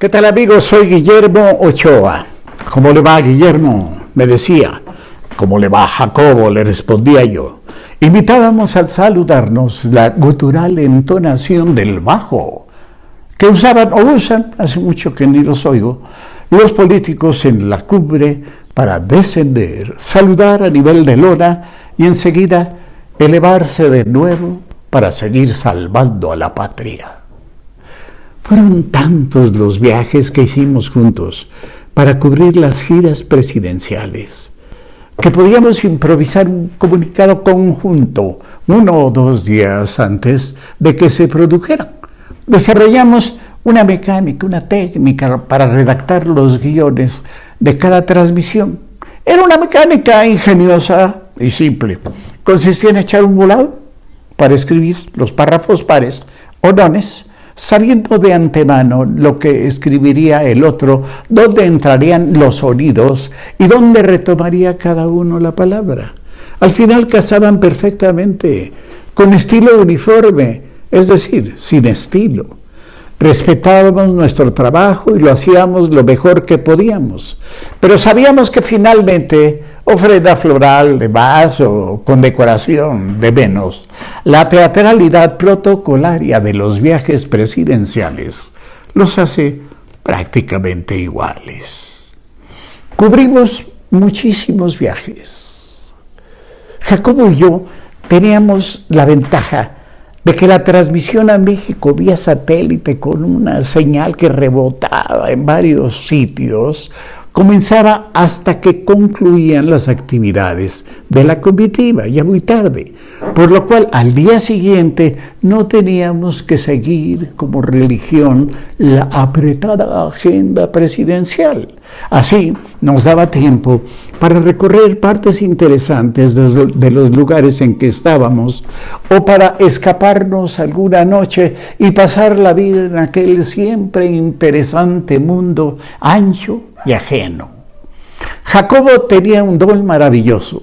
¿Qué tal amigos? Soy Guillermo Ochoa. ¿Cómo le va Guillermo? Me decía. ¿Cómo le va Jacobo? Le respondía yo. Imitábamos al saludarnos la gutural entonación del bajo que usaban o usan, hace mucho que ni los oigo, los políticos en la cumbre para descender, saludar a nivel de lona y enseguida elevarse de nuevo para seguir salvando a la patria. Fueron tantos los viajes que hicimos juntos para cubrir las giras presidenciales que podíamos improvisar un comunicado conjunto uno o dos días antes de que se produjeran. Desarrollamos una mecánica, una técnica para redactar los guiones de cada transmisión. Era una mecánica ingeniosa y simple. Consistía en echar un volado para escribir los párrafos pares o nones, sabiendo de antemano lo que escribiría el otro, dónde entrarían los sonidos y dónde retomaría cada uno la palabra. Al final casaban perfectamente, con estilo uniforme, es decir, sin estilo. Respetábamos nuestro trabajo y lo hacíamos lo mejor que podíamos, pero sabíamos que finalmente ofrenda floral de más o con decoración de menos, la teatralidad protocolaria de los viajes presidenciales los hace prácticamente iguales. Cubrimos muchísimos viajes. Jacobo y yo teníamos la ventaja de que la transmisión a México vía satélite con una señal que rebotaba en varios sitios comenzaba hasta que concluían las actividades de la comitiva, ya muy tarde, por lo cual al día siguiente no teníamos que seguir como religión la apretada agenda presidencial. Así nos daba tiempo para recorrer partes interesantes de los lugares en que estábamos o para escaparnos alguna noche y pasar la vida en aquel siempre interesante mundo ancho y ajeno. Jacobo tenía un don maravilloso.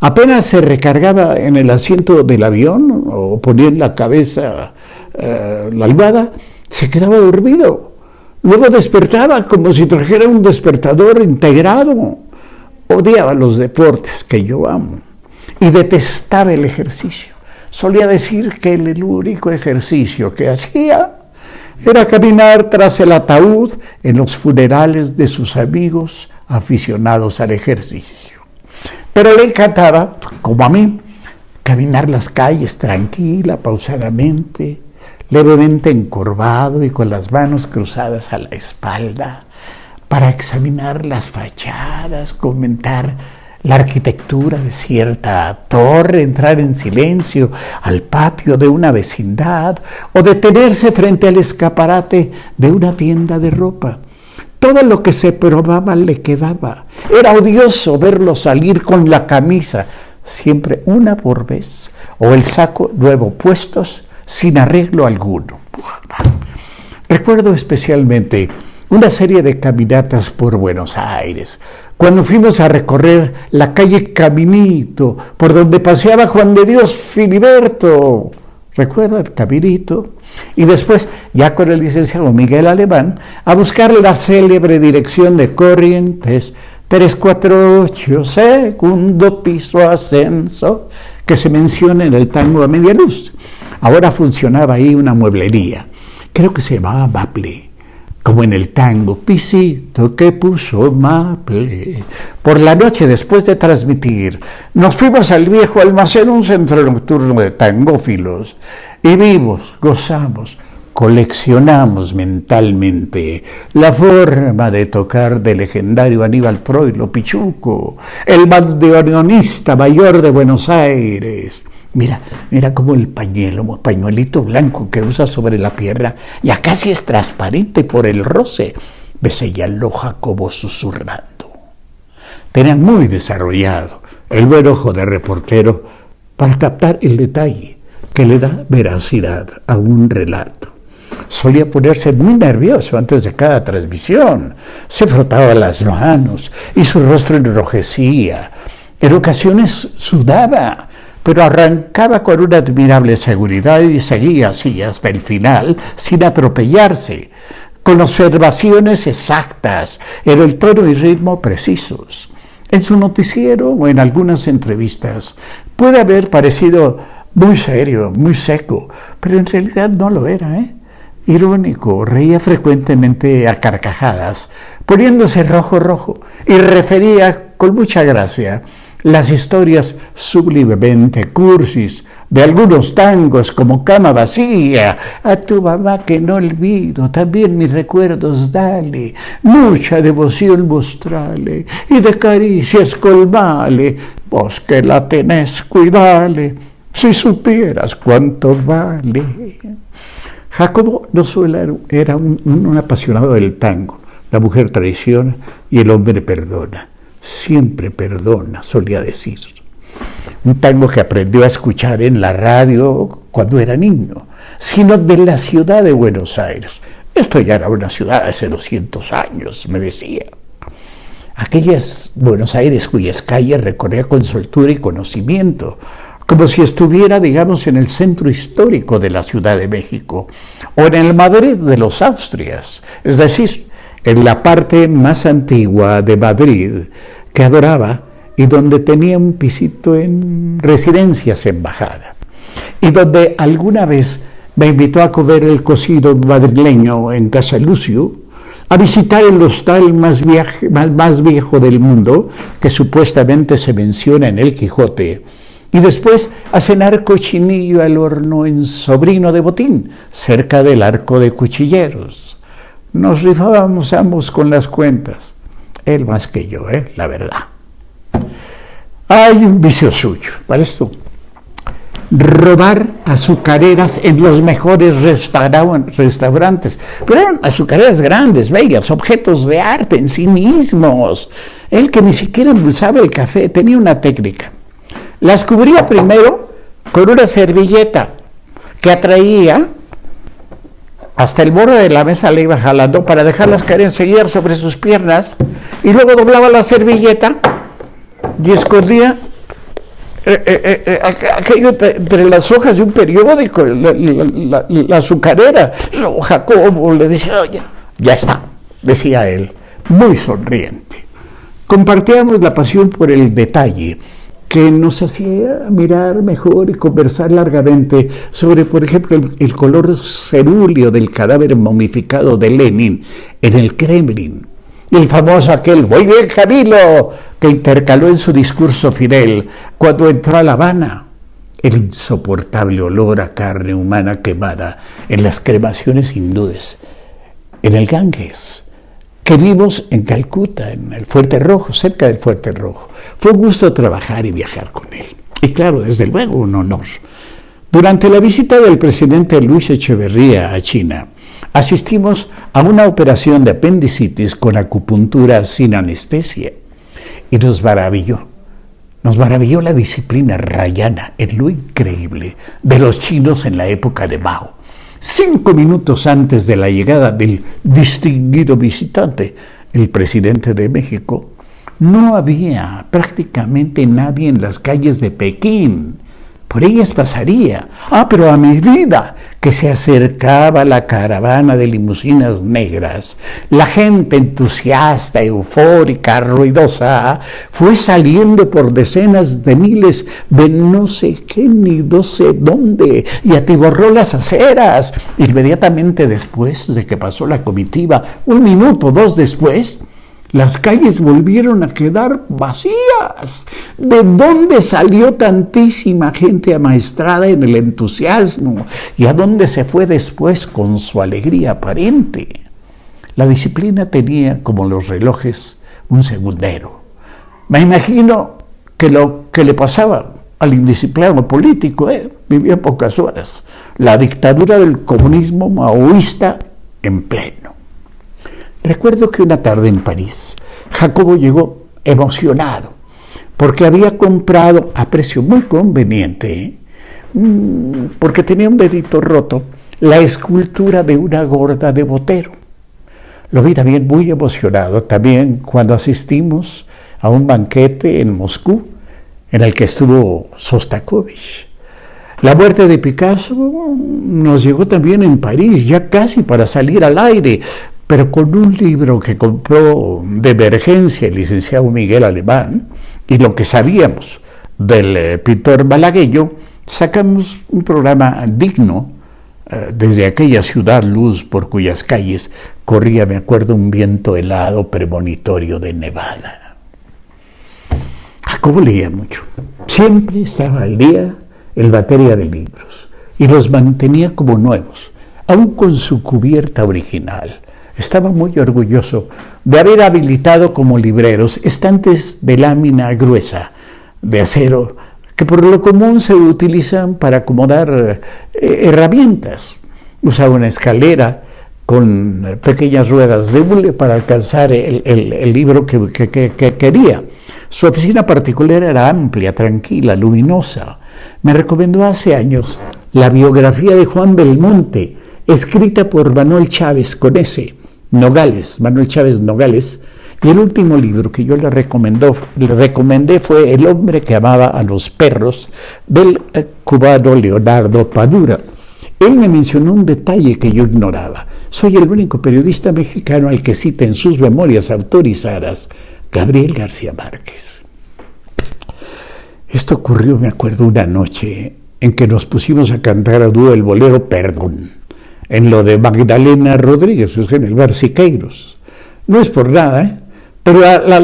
Apenas se recargaba en el asiento del avión o ponía en la cabeza eh, la almohada, se quedaba dormido. Luego despertaba como si trajera un despertador integrado. Odiaba los deportes que yo amo y detestaba el ejercicio. Solía decir que el único ejercicio que hacía era caminar tras el ataúd en los funerales de sus amigos aficionados al ejercicio. Pero le encantaba, como a mí, caminar las calles tranquila, pausadamente, levemente encorvado y con las manos cruzadas a la espalda, para examinar las fachadas, comentar la arquitectura de cierta torre, entrar en silencio al patio de una vecindad o detenerse frente al escaparate de una tienda de ropa. Todo lo que se probaba le quedaba. Era odioso verlo salir con la camisa, siempre una por vez, o el saco nuevo puestos sin arreglo alguno. Recuerdo especialmente una serie de caminatas por Buenos Aires, cuando fuimos a recorrer la calle Caminito, por donde paseaba Juan de Dios Filiberto, ¿recuerda el Caminito? Y después, ya con el licenciado Miguel Alemán, a buscar la célebre dirección de Corrientes 348, segundo piso ascenso, que se menciona en el tango a media luz. Ahora funcionaba ahí una mueblería, creo que se llamaba Maple como en el tango, pisito que puso Maple. Por la noche, después de transmitir, nos fuimos al viejo almacén, un centro nocturno de tangófilos, y vimos, gozamos, coleccionamos mentalmente la forma de tocar del legendario Aníbal Troilo Pichuco, el bandoneonista mayor de Buenos Aires, Mira, mira como el pañuelo, pañuelito blanco que usa sobre la pierna, ya casi es transparente por el roce. lo Jacobo susurrando. Tenía muy desarrollado el buen ojo de reportero para captar el detalle que le da veracidad a un relato. Solía ponerse muy nervioso antes de cada transmisión. Se frotaba las manos y su rostro enrojecía. En ocasiones sudaba pero arrancaba con una admirable seguridad y seguía así hasta el final, sin atropellarse, con observaciones exactas, en el tono y ritmo precisos. En su noticiero o en algunas entrevistas puede haber parecido muy serio, muy seco, pero en realidad no lo era, ¿eh? Irónico, reía frecuentemente a carcajadas, poniéndose rojo rojo, y refería con mucha gracia las historias sublimemente cursis de algunos tangos como Cama Vacía, a tu mamá que no olvido, también mis recuerdos dale, mucha devoción mostrale, y de caricias colmale, vos que la tenés cuidale, si supieras cuánto vale. Jacobo no solo era un, un apasionado del tango, la mujer traiciona y el hombre perdona siempre perdona, solía decir. Un tango que aprendió a escuchar en la radio cuando era niño, sino de la ciudad de Buenos Aires. Esto ya era una ciudad hace 200 años, me decía. Aquellas Buenos Aires cuyas calles recorría con soltura y conocimiento, como si estuviera, digamos, en el centro histórico de la Ciudad de México o en el Madrid de los Austrias, es decir, en la parte más antigua de Madrid que adoraba y donde tenía un pisito en residencias embajada y donde alguna vez me invitó a comer el cocido madrileño en Casa Lucio, a visitar el hostal más, más, viejo del mundo, que supuestamente se menciona en el Quijote, y después a cenar cochinillo al horno en Sobrino de Botín, cerca del arco de cuchilleros. Nos rifábamos ambos con las cuentas, él más que yo, ¿eh? la verdad. Hay un vicio suyo, ¿para esto? Robar azucareras en los mejores restaurantes, pero eran azucareras grandes, bellas, objetos de arte en sí mismos. Él que ni siquiera endulzaba el café, tenía una técnica. Las cubría primero con una servilleta que atraía hasta el borde de la mesa le iba jalando para dejarlas caer enseguida sobre sus piernas y luego doblaba la servilleta y escondía eh, eh, eh, aquello entre las hojas de un periódico, la, azucarera. Jacobo le decía, ya está, decía él, muy sonriente. Compartíamos la pasión por el detalle que nos hacía mirar mejor y conversar largamente sobre, por ejemplo, el, color cerúleo del cadáver momificado de Lenin en el Kremlin. El famoso aquel, muy bien Camilo, que intercaló en su discurso Fidel cuando entró a La Habana. El insoportable olor a carne humana quemada en las cremaciones hindúes, en el Ganges, que vimos en Calcuta, en el Fuerte Rojo, cerca del Fuerte Rojo. Fue un gusto trabajar y viajar con él. Y claro, desde luego, un honor. Durante la visita del presidente Luis Echeverría a China, asistimos a una operación de apendicitis con acupuntura sin anestesia y nos maravilló. Nos maravilló la disciplina rayana en lo increíble de los chinos en la época de Mao cinco minutos antes de la llegada del distinguido visitante, el presidente de México, no había prácticamente nadie en las calles de Pekín por ellas pasaría. Ah, pero a medida que se acercaba la caravana de limusinas negras, la gente entusiasta, eufórica, ruidosa, fue saliendo por decenas de miles de no sé qué ni no sé dónde y atiborró las aceras. Inmediatamente después de que pasó la comitiva, un minuto, dos después, las calles volvieron a quedar vacías. ¿De dónde salió tantísima gente amaestrada en el entusiasmo? ¿Y a dónde se fue después con su alegría aparente? La disciplina tenía, como los relojes, un segundero. Me imagino que lo que le pasaba al indisciplinado político, eh, vivía pocas horas, la dictadura del comunismo maoísta en pleno. Recuerdo que una tarde en París, Jacobo llegó emocionado porque había comprado a precio muy conveniente, mm, porque tenía un dedito roto, la escultura de una gorda de Botero. Lo vi también muy emocionado, también cuando asistimos a un banquete en Moscú en el que estuvo Sostakovich. La muerte de Picasso nos llegó también en París, ya casi para salir al aire, pero con un libro que compró de emergencia el licenciado Miguel Alemán y lo que sabíamos del eh, pintor malagueño, sacamos un programa digno eh, desde aquella ciudad luz por cuyas calles corría, me acuerdo, un viento helado premonitorio de Nevada. Jacobo leía mucho. Siempre estaba al día en batería de libros y los mantenía como nuevos, aún con su cubierta original. Estaba muy orgulloso de haber habilitado como libreros estantes de lámina gruesa, de acero, que por lo común se utilizan para acomodar eh, herramientas. Usaba una escalera con pequeñas ruedas de hule para alcanzar el, libro que, que quería. Su oficina particular era amplia, tranquila, luminosa. Me recomendó hace años la biografía de Juan Belmonte, escrita por Manuel Chávez con Nogales, Manuel Chávez Nogales, y el último libro que yo le, recomendó, le recomendé fue El hombre que amaba a los perros del eh, cubano Leonardo Padura. Él me mencionó un detalle que yo ignoraba. Soy el único periodista mexicano al que cita en sus memorias autorizadas Gabriel García Márquez. Esto ocurrió, me acuerdo, una noche en que nos pusimos a cantar a dúo el bolero Perdón, en lo de Magdalena Rodríguez, en el bar Siqueiros. No es por nada, ¿eh? Pero la,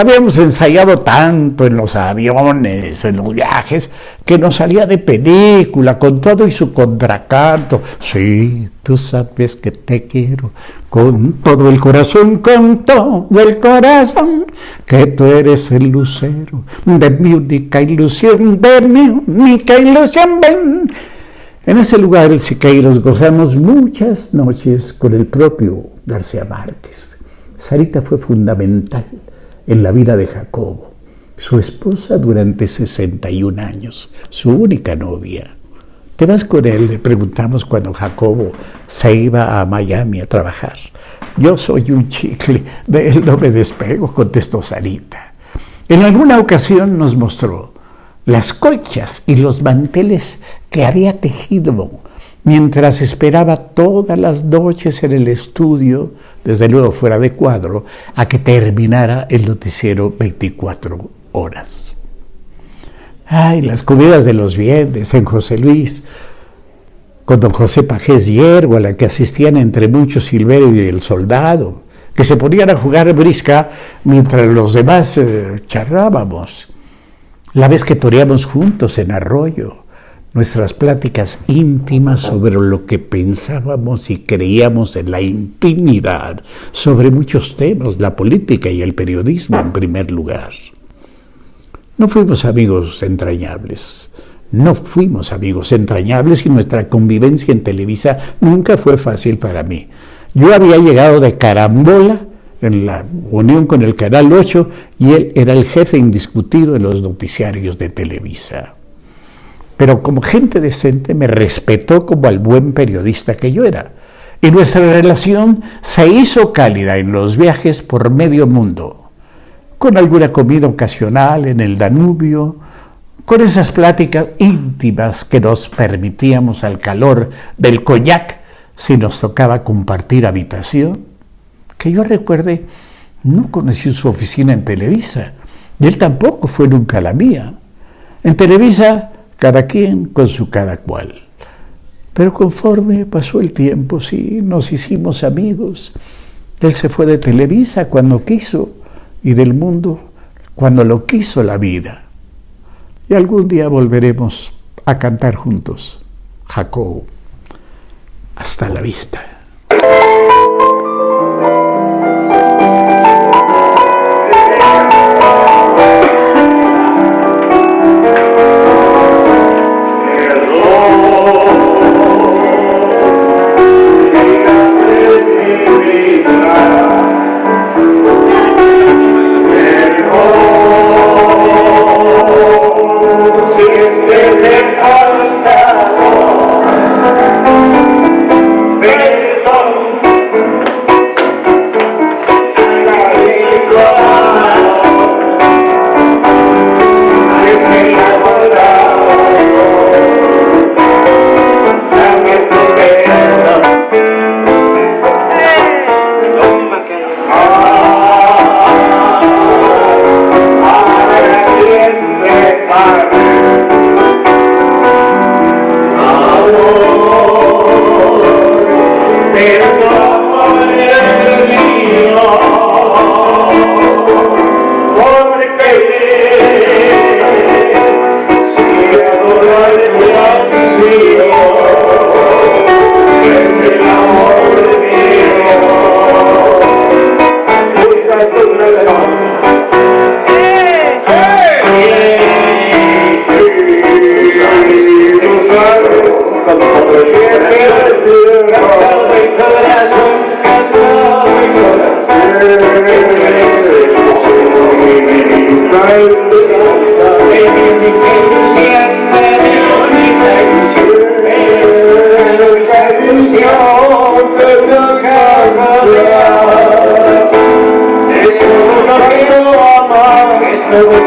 habíamos ensayado tanto en los aviones, en los viajes, que nos salía de película, con todo y su contracanto. Sí, tú sabes que te quiero con todo el corazón, con todo el corazón, que tú eres el lucero de mi única ilusión, de mi única ilusión. Ven. En ese lugar, el Siqueiros, gozamos muchas noches con el propio García Márquez. Sarita fue fundamental en la vida de Jacobo, su esposa durante 61 años, su única novia. ¿Te vas con él? Le preguntamos cuando Jacobo se iba a Miami a trabajar. Yo soy un chicle, de él no me despego, contestó Sarita. En alguna ocasión nos mostró las colchas y los manteles que había tejido mientras esperaba todas las noches en el estudio, desde luego fuera de cuadro, a que terminara el noticiero 24 horas. Ay, las comidas de los viernes en José Luis, con don José Pajés Hierro, a la que asistían entre muchos Silverio y el soldado, que se ponían a jugar brisca mientras los demás eh, charrábamos. La vez que toreamos juntos en Arroyo, nuestras pláticas íntimas sobre lo que pensábamos y creíamos en la intimidad, sobre muchos temas, la política y el periodismo en primer lugar. No fuimos amigos entrañables, no fuimos amigos entrañables y nuestra convivencia en Televisa nunca fue fácil para mí. Yo había llegado de carambola en la unión con el Canal 8 y él era el jefe indiscutido de los noticiarios de Televisa pero como gente decente me respetó como al buen periodista que yo era. Y nuestra relación se hizo cálida en los viajes por medio mundo, con alguna comida ocasional en el Danubio, con esas pláticas íntimas que nos permitíamos al calor del coñac si nos tocaba compartir habitación. Que yo recuerde, no conocí su oficina en Televisa, y él tampoco fue nunca la mía. En Televisa cada quien con su cada cual. Pero conforme pasó el tiempo, sí, nos hicimos amigos. Él se fue de Televisa cuando quiso y del mundo cuando lo quiso la vida. Y algún día volveremos a cantar juntos. Jacob, hasta la vista.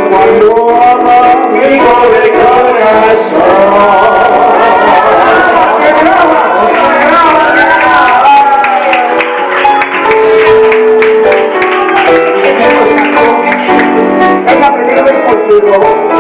Cuando ama mi de corazón. Oh,